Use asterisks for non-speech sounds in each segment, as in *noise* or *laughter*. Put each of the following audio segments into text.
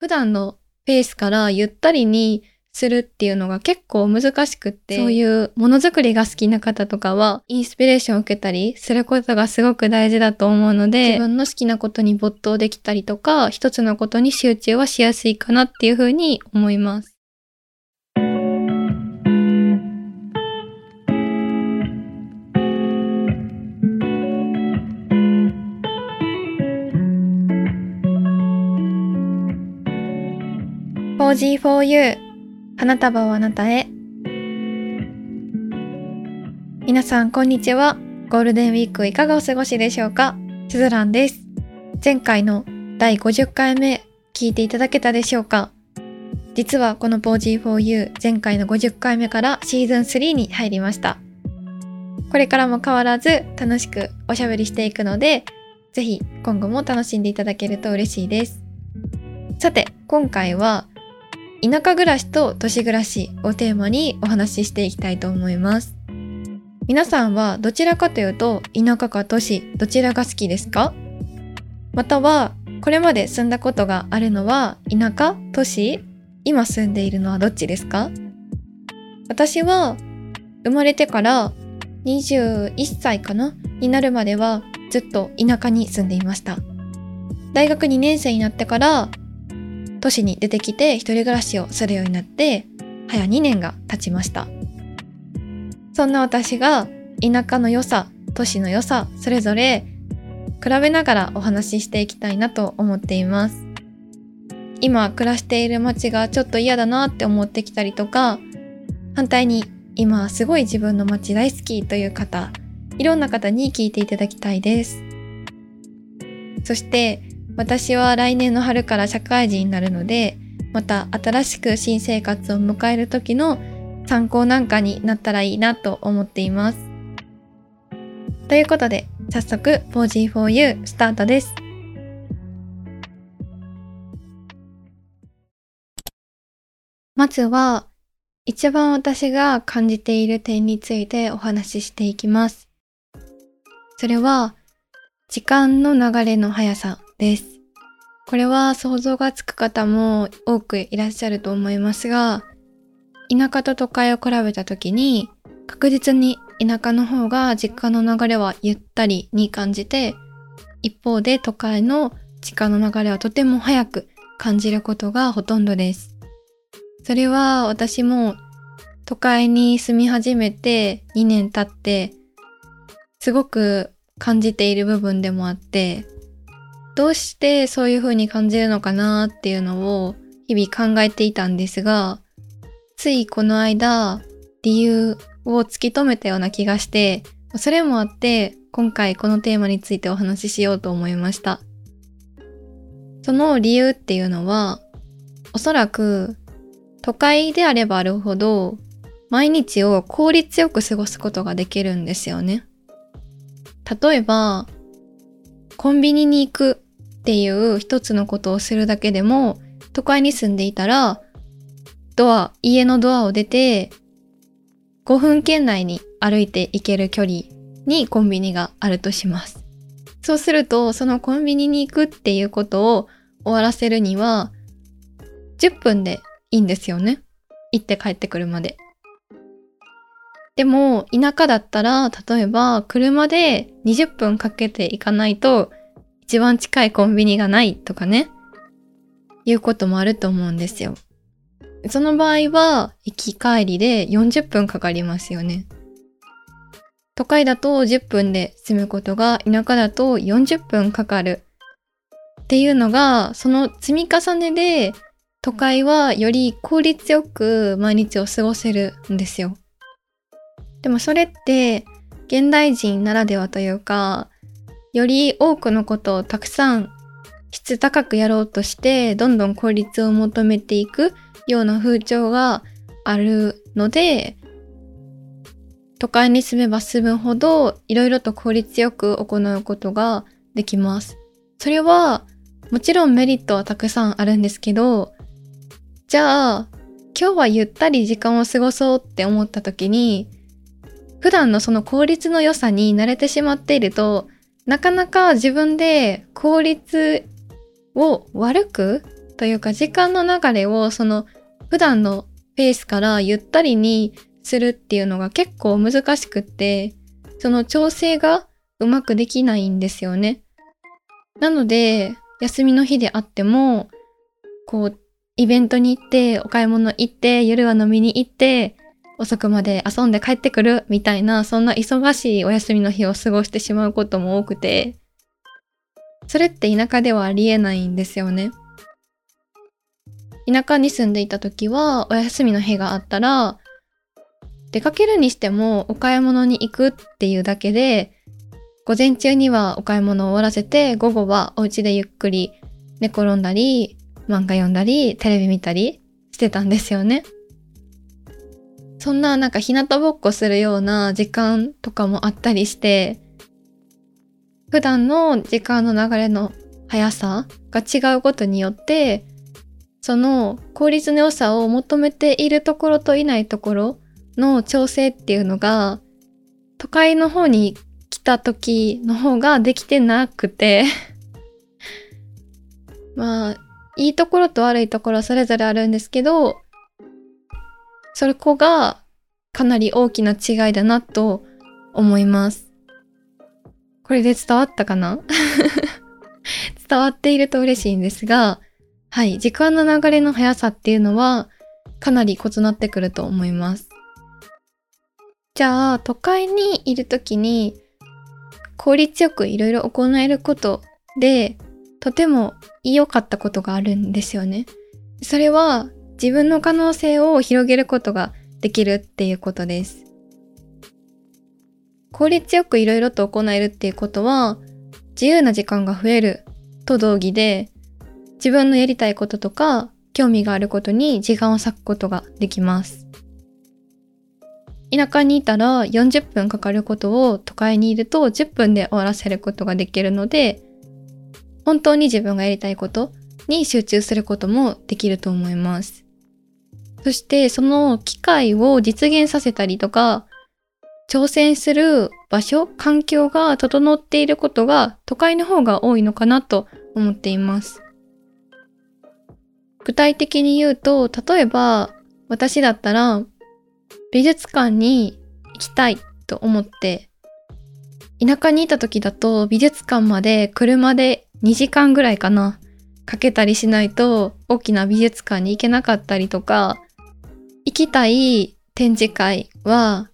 普段のペースからゆったりにするっていうのが結構難しくって、そういうものづくりが好きな方とかは、インスピレーションを受けたりすることがすごく大事だと思うので、自分の好きなことに没頭できたりとか、一つのことに集中はしやすいかなっていうふうに思います。4G4U 花束をあなたへ皆さんこんにちはゴールデンウィークいかがお過ごしでしょうかすずらんです前回の第50回目聞いていただけたでしょうか実はこの 4G4U 前回の50回目からシーズン3に入りましたこれからも変わらず楽しくおしゃべりしていくのでぜひ今後も楽しんでいただけると嬉しいですさて今回は田舎暮らしと都市暮らしをテーマにお話ししていきたいと思います。皆さんはどちらかというと田舎か都市どちらが好きですか？またはこれまで住んだことがあるのは田舎都市？今住んでいるのはどっちですか？私は生まれてから21歳かな？になるまではずっと田舎に住んでいました。大学2年生になってから都市に出てきて一人暮らしをするようになって早2年が経ちました。そんな私が田舎の良さ都市の良さそれぞれ比べながらお話ししていきたいなと思っています。今暮らしている街がちょっと嫌だなって思ってきたりとか反対に今すごい自分の街大好きという方いろんな方に聞いていただきたいです。そして私は来年の春から社会人になるので、また新しく新生活を迎える時の参考なんかになったらいいなと思っています。ということで、早速 4G4U スタートです。まずは、一番私が感じている点についてお話ししていきます。それは、時間の流れの速さです。これは想像がつく方も多くいらっしゃると思いますが、田舎と都会を比べた時に確実に田舎の方が実家の流れはゆったりに感じて、一方で都会の時間の流れはとても早く感じることがほとんどです。それは私も都会に住み始めて2年経ってすごく感じている部分でもあってどうしてそういう風に感じるのかなっていうのを日々考えていたんですが、ついこの間理由を突き止めたような気がして、それもあって今回このテーマについてお話ししようと思いました。その理由っていうのは、おそらく都会であればあるほど毎日を効率よく過ごすことができるんですよね。例えば、コンビニに行くっていう一つのことをするだけでも、都会に住んでいたら、ドア、家のドアを出て、5分圏内に歩いて行ける距離にコンビニがあるとします。そうすると、そのコンビニに行くっていうことを終わらせるには、10分でいいんですよね。行って帰ってくるまで。でも、田舎だったら、例えば、車で20分かけて行かないと、一番近いコンビニがないとかね、いうこともあると思うんですよ。その場合は、行き帰りで40分かかりますよね。都会だと10分で済むことが、田舎だと40分かかる。っていうのが、その積み重ねで、都会はより効率よく毎日を過ごせるんですよ。でもそれって現代人ならではというか、より多くのことをたくさん質高くやろうとしてどんどん効率を求めていくような風潮があるので都会に住めば住むほどいろいろと効率よく行うことができます。それはもちろんメリットはたくさんあるんですけどじゃあ今日はゆったり時間を過ごそうって思った時に普段のその効率の良さに慣れてしまっていると、なかなか自分で効率を悪くというか時間の流れをその普段のペースからゆったりにするっていうのが結構難しくって、その調整がうまくできないんですよね。なので、休みの日であっても、こう、イベントに行って、お買い物行って、夜は飲みに行って、遅くまで遊んで帰ってくるみたいな、そんな忙しいお休みの日を過ごしてしまうことも多くて、それって田舎ではありえないんですよね。田舎に住んでいた時は、お休みの日があったら、出かけるにしてもお買い物に行くっていうだけで、午前中にはお買い物を終わらせて、午後はお家でゆっくり寝転んだり、漫画読んだり、テレビ見たりしてたんですよね。そんななんか日向ぼっこするような時間とかもあったりして、普段の時間の流れの速さが違うことによって、その効率の良さを求めているところといないところの調整っていうのが、都会の方に来た時の方ができてなくて。*laughs* まあ、いいところと悪いところそれぞれあるんですけど、それこがかなり大きな違いだなと思います。これで伝わったかな？*laughs* 伝わっていると嬉しいんですが、はい、時間の流れの速さっていうのはかなり異なってくると思います。じゃあ、都会にいるときに効率よくいろいろ行えることで、とても良かったことがあるんですよね。それは自分の可能性を広げることができるっていうことです。効率よくいろいろと行えるっていうことは自由な時間が増えると同義で自分のやりたいこととか興味があることに時間を割くことができます。田舎にいたら40分かかることを都会にいると10分で終わらせることができるので本当に自分がやりたいことに集中することもできると思います。そしてその機会を実現させたりとか挑戦する場所、環境が整っていることが都会の方が多いのかなと思っています。具体的に言うと、例えば私だったら美術館に行きたいと思って、田舎にいた時だと美術館まで車で2時間ぐらいかな、かけたりしないと大きな美術館に行けなかったりとか、行きたい展示会は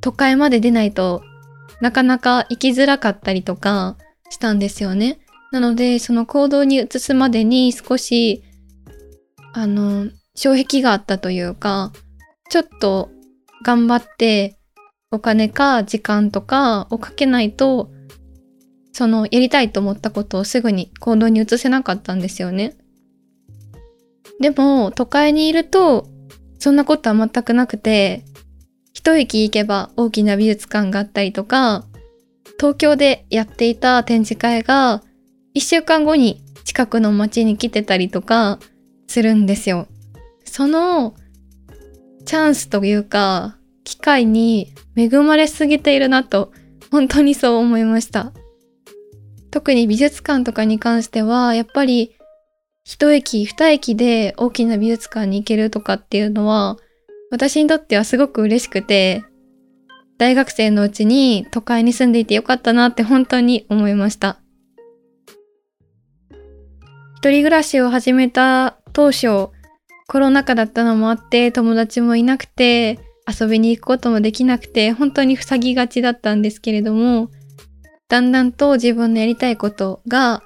都会まで出ないとなかなか行きづらかったりとかしたんですよね。なので、その行動に移すまでに少し、あの、障壁があったというか、ちょっと頑張ってお金か時間とかをかけないと、そのやりたいと思ったことをすぐに行動に移せなかったんですよね。でも都会にいるとそんなことは全くなくて、一駅行けば大きな美術館があったりとか、東京でやっていた展示会が一週間後に近くの街に来てたりとかするんですよ。そのチャンスというか、機会に恵まれすぎているなと、本当にそう思いました。特に美術館とかに関しては、やっぱり一駅二駅で大きな美術館に行けるとかっていうのは、私にとってはすごく嬉しくて、大学生のうちに都会に住んでいてよかったなって本当に思いました。一人暮らしを始めた当初、コロナ禍だったのもあって友達もいなくて遊びに行くこともできなくて本当に塞ぎがちだったんですけれどもだんだんと自分のやりたいことが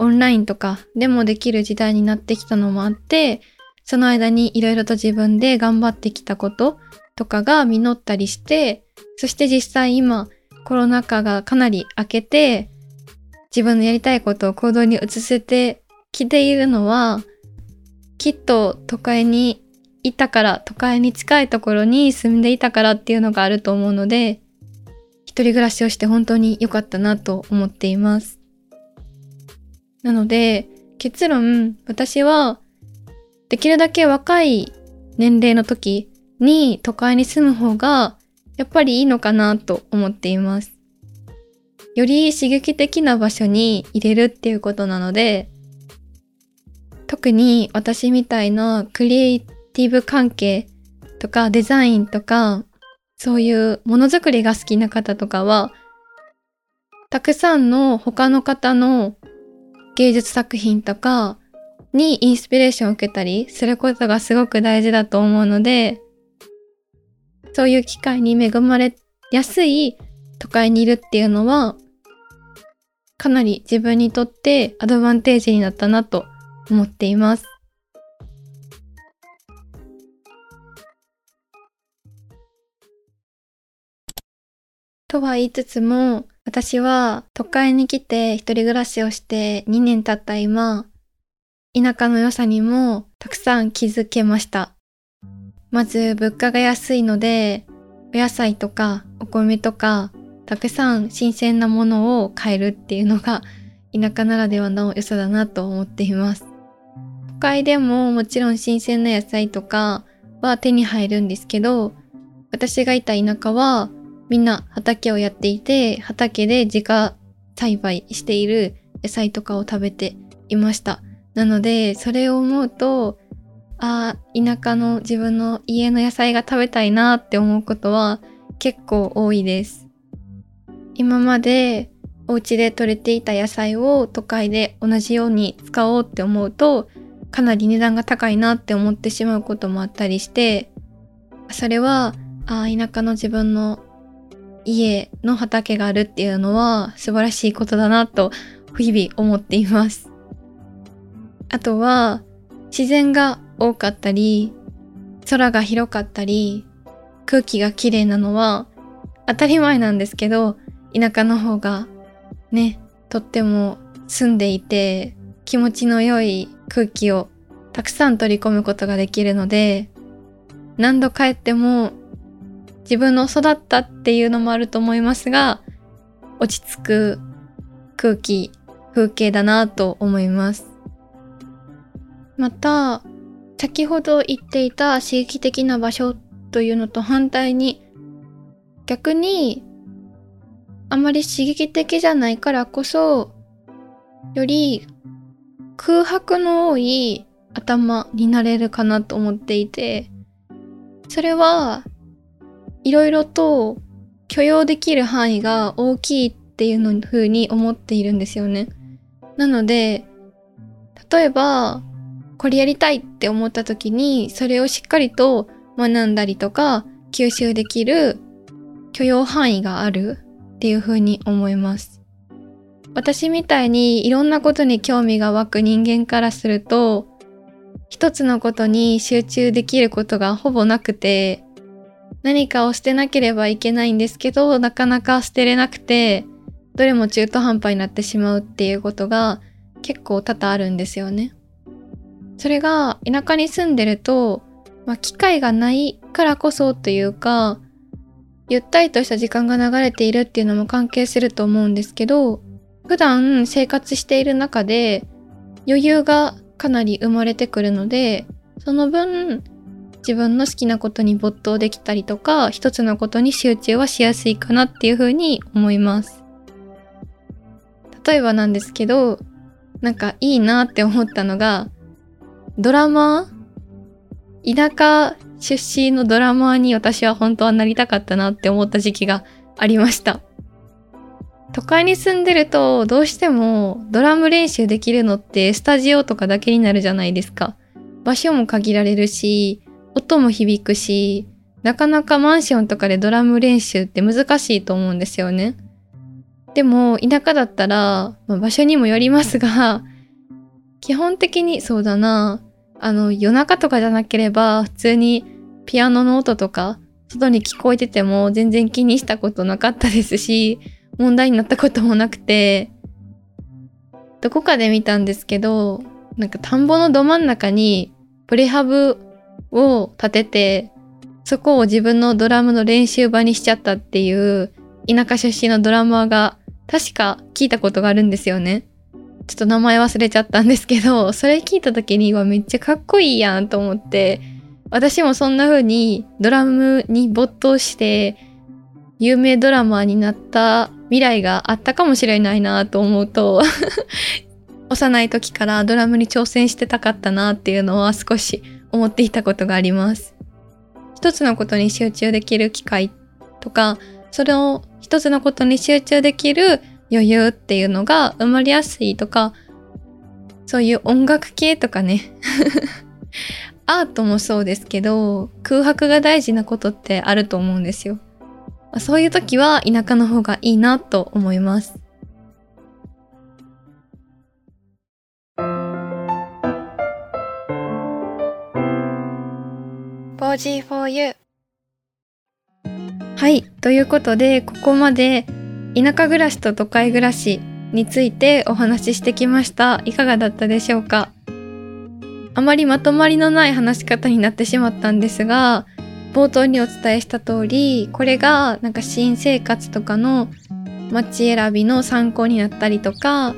オンラインとかでもできる時代になってきたのもあってその間にいろいろと自分で頑張ってきたこととかが実ったりしてそして実際今コロナ禍がかなり明けて自分のやりたいことを行動に移せてきているのはきっと都会にいたから、都会に近いところに住んでいたからっていうのがあると思うので、一人暮らしをして本当に良かったなと思っています。なので、結論、私は、できるだけ若い年齢の時に都会に住む方が、やっぱりいいのかなと思っています。より刺激的な場所に入れるっていうことなので、特に私みたいなクリエイティブ関係とかデザインとかそういうものづくりが好きな方とかはたくさんの他の方の芸術作品とかにインスピレーションを受けたりすることがすごく大事だと思うのでそういう機会に恵まれやすい都会にいるっていうのはかなり自分にとってアドバンテージになったなと思っています。とは言いつつも私は都会に来て一人暮らしをして2年経った今田舎の良さにもたくさん気づけました。まず物価が安いので、お野菜とかお米とかたくさん新鮮なものを買えるっていうのが田舎ならではの良さだなと思っています。都会でももちろん新鮮な野菜とかは手に入るんですけど、私がいた田舎はみんな畑をやっていて、畑で自家栽培している野菜とかを食べていました。なので、それを思うと、ああ、田舎の自分の家の野菜が食べたいなって思うことは結構多いです。今までお家で採れていた野菜を都会で同じように使おうって思うと、かなり値段が高いなって思ってしまうこともあったりして、それは、ああ、田舎の自分の家の畑があるっていうのは素晴らしいことだなと日々思っています。あとは自然が多かったり、空が広かったり、空気が綺麗なのは当たり前なんですけど、田舎の方がね、とっても住んでいて気持ちの良い空気をたくさん取り込むことができるので、何度帰っても自分の育ったっていうのもあると思いますが、落ち着く空気、風景だなと思います。また、先ほど言っていた刺激的な場所というのと反対に、逆に、あまり刺激的じゃないからこそ、より空白の多い頭になれるかなと思っていて、それはいろいろと許容できる範囲が大きいっていうの風に思っているんですよね。なので、例えば、これやりたいって思った時に、それをしっかりと学んだりとか、吸収できる許容範囲があるっていう風に思います。私みたいにいろんなことに興味が湧く人間からすると、一つのことに集中できることがほぼなくて、何かを捨てなければいけないんですけど、なかなか捨てれなくて、どれも中途半端になってしまうっていうことが結構多々あるんですよね。それが田舎に住んでると、まあ、機会がないからこそというか、ゆったりとした時間が流れているっていうのも関係すると思うんですけど、普段生活している中で余裕がかなり生まれてくるので、その分自分の好きなことに没頭できたりとか、一つのことに集中はしやすいかなっていうふうに思います。例えばなんですけど、なんかいいなって思ったのが、ドラマ田舎出身のドラマーに私は本当はなりたかったなって思った時期がありました。都会に住んでるとどうしてもドラム練習できるのってスタジオとかだけになるじゃないですか。場所も限られるし、音も響くし、なかなかマンションとかでドラム練習って難しいと思うんですよね。でも田舎だったら、まあ、場所にもよりますが、*laughs* 基本的にそうだな、あの、夜中とかじゃなければ、普通にピアノの音とか、外に聞こえてても全然気にしたことなかったですし、問題になったこともなくて、どこかで見たんですけど、なんか田んぼのど真ん中にプレハブを建てて、そこを自分のドラムの練習場にしちゃったっていう田舎出身のドラマーが確か聞いたことがあるんですよね。ちょっと名前忘れちゃったんですけど、*laughs* それ聞いた時にはめっちゃかっこいいやんと思って、私もそんな風にドラムに没頭して有名ドラマーになった未来があったかもしれないなと思うと *laughs* 幼い時からドラムに挑戦してたかったなっていうのは少し思っていたことがあります。一つのことに集中できる機会とか、それを一つのことに集中できる余裕っていうのが生まれやすいとか、そういう音楽系とかね *laughs* アートもそうですけど、空白が大事なことってあると思うんですよ。そういう時は田舎の方がいいなと思います。4G4U はい、ということでここまで田舎暮らしと都会暮らしについてお話ししてきました。いかがだったでしょうか？あまりまとまりのない話し方になってしまったんですが、冒頭にお伝えした通り、これがなんか新生活とかの街選びの参考になったりとか、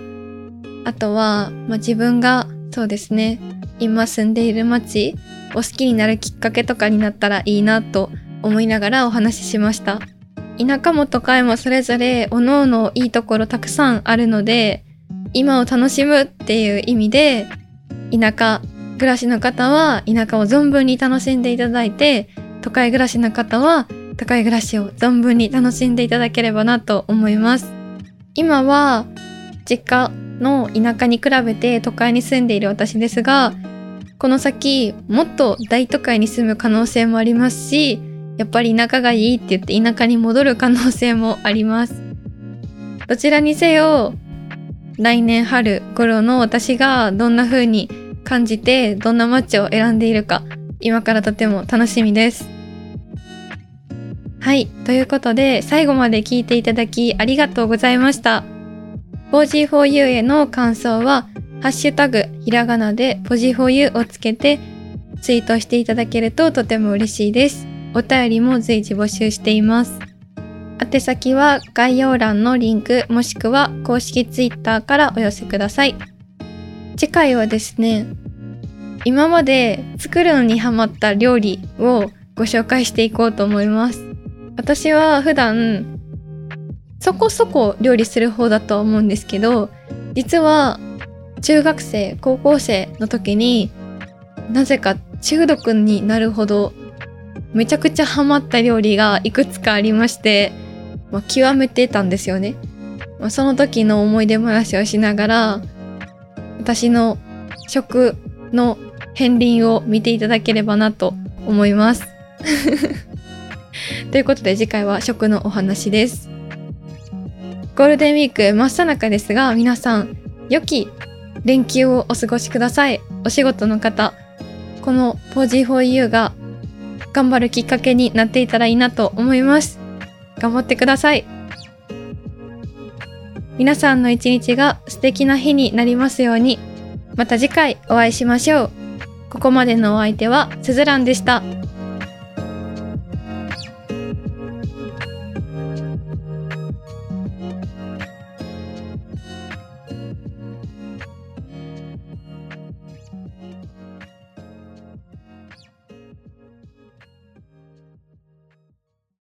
あとは、まあ、自分がそうですね、今住んでいる街を好きになるきっかけとかになったらいいなと思いながらお話ししました。田舎も都会もそれぞれ各々いいところたくさんあるので、今を楽しむっていう意味で、田舎暮らしの方は田舎を存分に楽しんでいただいて、都会暮らしの方は都会暮らしを存分に楽しんでいただければなと思います。今は実家の田舎に比べて都会に住んでいる私ですが、この先もっと大都会に住む可能性もありますし、やっぱり田舎がいいって言って田舎に戻る可能性もあります。どちらにせよ、来年春頃の私がどんな風に感じてどんなマッチを選んでいるか、今からとても楽しみです。はい。ということで、最後まで聞いていただきありがとうございました。4G4U への感想は、ハッシュタグ、ひらがなでポジ 4U をつけてツイートしていただけるととても嬉しいです。お便りも随時募集しています。宛先は概要欄のリンクもしくは公式 Twitter からお寄せください。次回はですね、今まで作るのにハマった料理をご紹介していこうと思います。私は普段そこそこ料理する方だとは思うんですけど、実は中学生、高校生の時になぜか中毒になるほどめちゃくちゃハマった料理がいくつかありまして、まあ、極めてたんですよね。まあ、その時の思い出話をしながら、私の食の片鱗を見ていただければなと思います。*laughs* ということで次回は食のお話です。ゴールデンウィーク真っ最中ですが、皆さん、良き連休をお過ごしください。お仕事の方、この 4G4U が頑張るきっかけになっていたらいいなと思います。頑張ってください。皆さんの一日が素敵な日になりますように。また次回お会いしましょう。ここまでのお相手はすずらんでした。